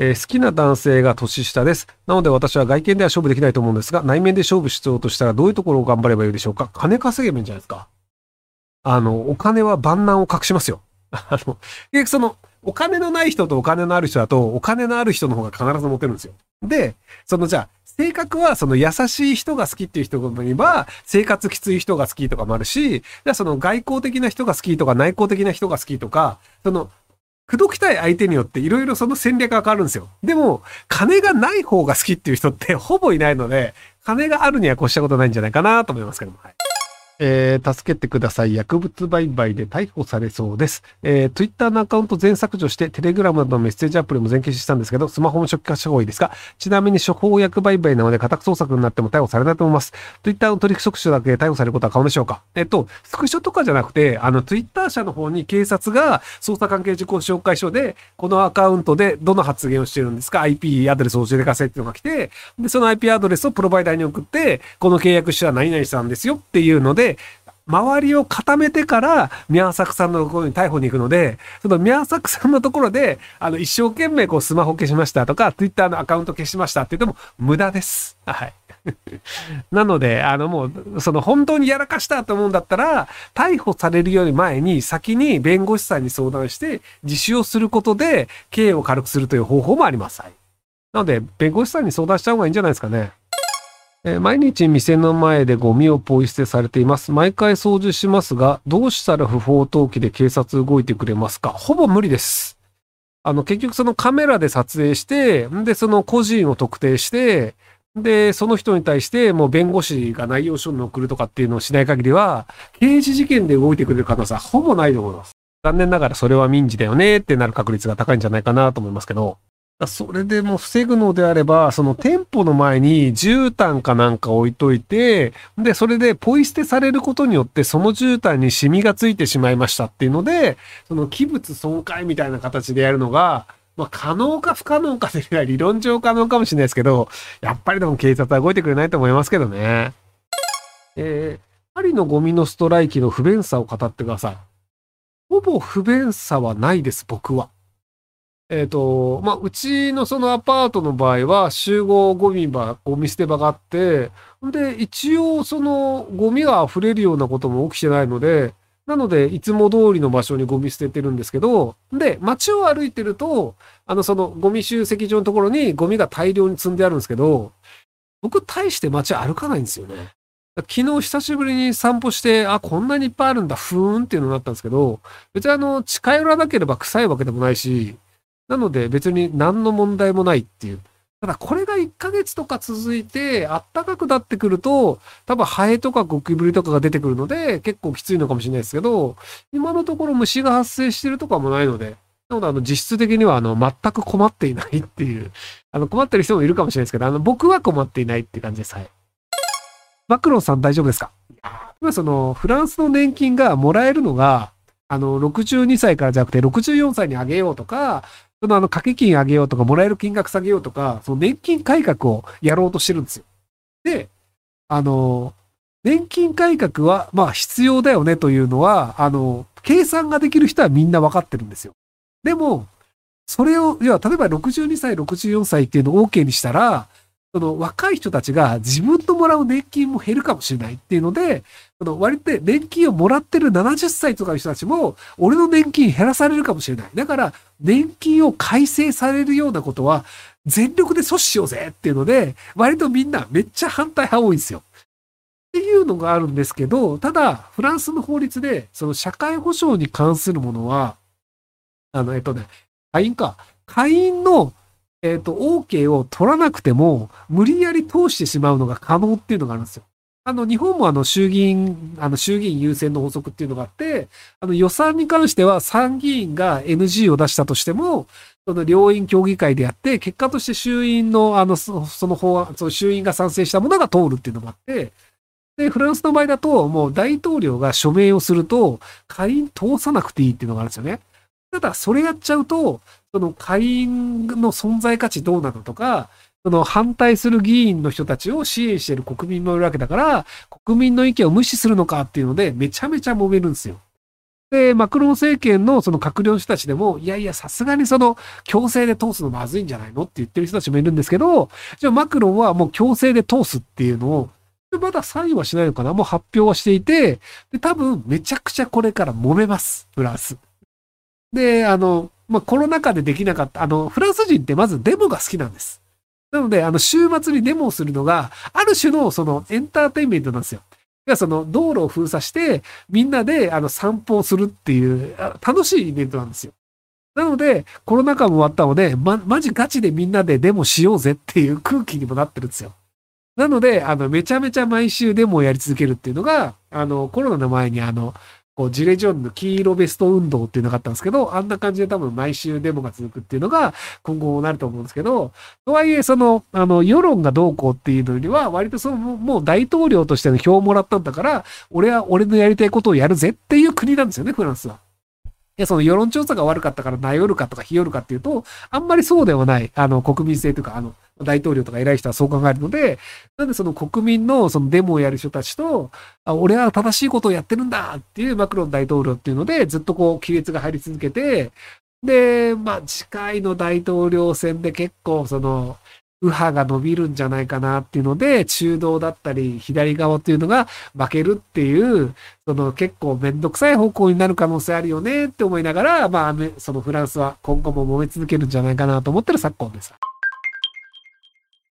えー好きな男性が年下です。なので私は外見では勝負できないと思うんですが、内面で勝負しようとしたらどういうところを頑張ればいいでしょうか金稼げばいいんじゃないですかあの、お金は万難を隠しますよ。あの、結局その、お金のない人とお金のある人だと、お金のある人の方が必ずモテるんですよ。で、そのじゃあ、性格はその優しい人が好きっていう人もいれば、生活きつい人が好きとかもあるし、じゃあその外交的な人が好きとか内向的な人が好きとか、その、口説きたい相手によっていろいろその戦略が変わるんですよ。でも、金がない方が好きっていう人ってほぼいないので、金があるにはこうしたことないんじゃないかなと思いますけども。はいえー助けてください。薬物売買で逮捕されそうです。えー、Twitter のアカウント全削除して、Telegram などのメッセージアプリも全消ししたんですけど、スマホも初期化した方がいいですか？ちなみに処方薬売買なので家宅捜索になっても逮捕されないと思います。Twitter の取引職種だけで逮捕されることは可能でしょうか？えっと、スクショとかじゃなくて、あの、Twitter 社の方に警察が捜査関係事項紹介書で、このアカウントでどの発言をしてるんですか ?IP アドレスを教えてくださいっていうのが来て、で、その IP アドレスをプロバイダーに送って、この契約者は何々さんですよっていうので、周りを固めてから、宮作さんのところに逮捕に行くので、その宮作さんのところで、あの、一生懸命こうスマホ消しましたとか、Twitter のアカウント消しましたって言っても無駄です。はい。なので、あのもう、その本当にやらかしたと思うんだったら、逮捕されるより前に先に弁護士さんに相談して、自首をすることで、刑を軽くするという方法もあります。はい。なので、弁護士さんに相談した方がいいんじゃないですかね。え毎日店の前でゴミをポイ捨てされています。毎回掃除しますが、どうしたら不法投棄で警察動いてくれますか？ほぼ無理です。あの、結局そのカメラで撮影して、んで、その個人を特定して、で、その人に対してもう弁護士が内容書に送るとかっていうのをしない限りは、刑事事件で動いてくれる可能性はほぼないと思います。残念ながらそれは民事だよねってなる確率が高いんじゃないかなと思いますけど。それでも防ぐのであれば、その店舗の前に絨毯かなんか置いといて、で、それでポイ捨てされることによって、その絨毯にシミがついてしまいましたっていうので、その器物損壊みたいな形でやるのが、まあ、可能か不可能かでは理論上可能かもしれないですけど、やっぱりでも警察は動いてくれないと思いますけどね。えー、パリのゴミのストライキの不便さを語ってください。ほぼ不便さはないです、僕は。えっ、と、まあ、うちのそのアパートの場合は集合ゴミ場、ゴミ捨て場があって、で、一応そのゴミが溢れるようなことも起きてないので、なので、いつも通りの場所にゴミ捨ててるんですけど、で、街を歩いてると、あの、そのゴミ集積場のところにゴミが大量に積んであるんですけど、僕、大して街歩かないんですよね。昨日久しぶりに散歩して、あ、こんなにいっぱいあるんだ、ふーんっていうのになったんですけど、別にあの、近寄らなければ臭いわけでもないし、なので別に何の問題もないっていう。ただこれが1ヶ月とか続いて暖かくなってくると多分ハエとかゴキブリとかが出てくるので結構きついのかもしれないですけど今のところ虫が発生してるとかもないのでなのであの実質的にはあの全く困っていないっていう あの困ってる人もいるかもしれないですけどあの僕は困っていないって感じです。はい。マクロンさん大丈夫ですか？今そのフランスの年金がもらえるのがあの62歳からじゃなくて64歳にあげようとかそのあの掛け金上げようとか、もらえる金額下げようとか、その年金改革をやろうとしてるんですよ。で、あの、年金改革は、まあ必要だよねというのは、あの、計算ができる人はみんなわかってるんですよ。でも、それを、要は例えば62歳、64歳っていうのを OK にしたら、その若い人たちが自分ともらう年金も減るかもしれないっていうので、その割と年金をもらってる70歳とかの人たちも、俺の年金減らされるかもしれない。だから、年金を改正されるようなことは、全力で阻止しようぜっていうので、割とみんなめっちゃ反対派多いんですよ。っていうのがあるんですけど、ただ、フランスの法律で、その社会保障に関するものは、あの、えっとね、会員か。会員の、えっと、OK を取らなくても、無理やり通してしまうのが可能っていうのがあるんですよ。あの、日本もあの、衆議院、あの、衆議院優先の法則っていうのがあって、あの、予算に関しては参議院が NG を出したとしても、その両院協議会でやって、結果として衆院の、あの、その法案、その衆院が賛成したものが通るっていうのがあって、で、フランスの場合だと、もう大統領が署名をすると、下院通さなくていいっていうのがあるんですよね。ただ、それやっちゃうと、その下院の存在価値どうなのとか、その反対する議員の人たちを支援している国民もいるわけだから、国民の意見を無視するのかっていうので、めちゃめちゃ揉めるんですよ。で、マクロン政権のその閣僚の人たちでも、いやいや、さすがにその強制で通すのまずいんじゃないのって言ってる人たちもいるんですけど、じゃあマクロンはもう強制で通すっていうのを、まだサインはしないのかなもう発表はしていて、で、多分めちゃくちゃこれから揉めます、フラス。で、あの、まあ、コロナ禍でできなかった、あの、フランス人ってまずデモが好きなんです。なので、あの、週末にデモをするのが、ある種のそのエンターテインメントなんですよ。その道路を封鎖して、みんなであの散歩をするっていう楽しいイベントなんですよ。なので、コロナ禍も終わったので、ま、マジガチでみんなでデモしようぜっていう空気にもなってるんですよ。なので、あの、めちゃめちゃ毎週デモをやり続けるっていうのが、あの、コロナの前にあの、こう、ジレジョンの黄色ベスト運動っていうのがあったんですけど、あんな感じで多分毎週デモが続くっていうのが今後もなると思うんですけど、とはいえ、その、あの、世論がどうこうっていうのよりは、割とその、もう大統領としての票をもらったんだから、俺は俺のやりたいことをやるぜっていう国なんですよね、フランスは。や、その世論調査が悪かったからなよるかとかひよるかっていうと、あんまりそうではない、あの、国民性というか、あの、大統領とか偉い人はそう考えるので、なんでその国民のそのデモをやる人たちと、あ俺は正しいことをやってるんだっていうマクロン大統領っていうので、ずっとこう、亀裂が入り続けて、で、まあ、次回の大統領選で結構その、右派が伸びるんじゃないかなっていうので、中道だったり、左側っていうのが負けるっていう、その結構めんどくさい方向になる可能性あるよねって思いながら、まあ、そのフランスは今後も揉め続けるんじゃないかなと思ってる昨今です。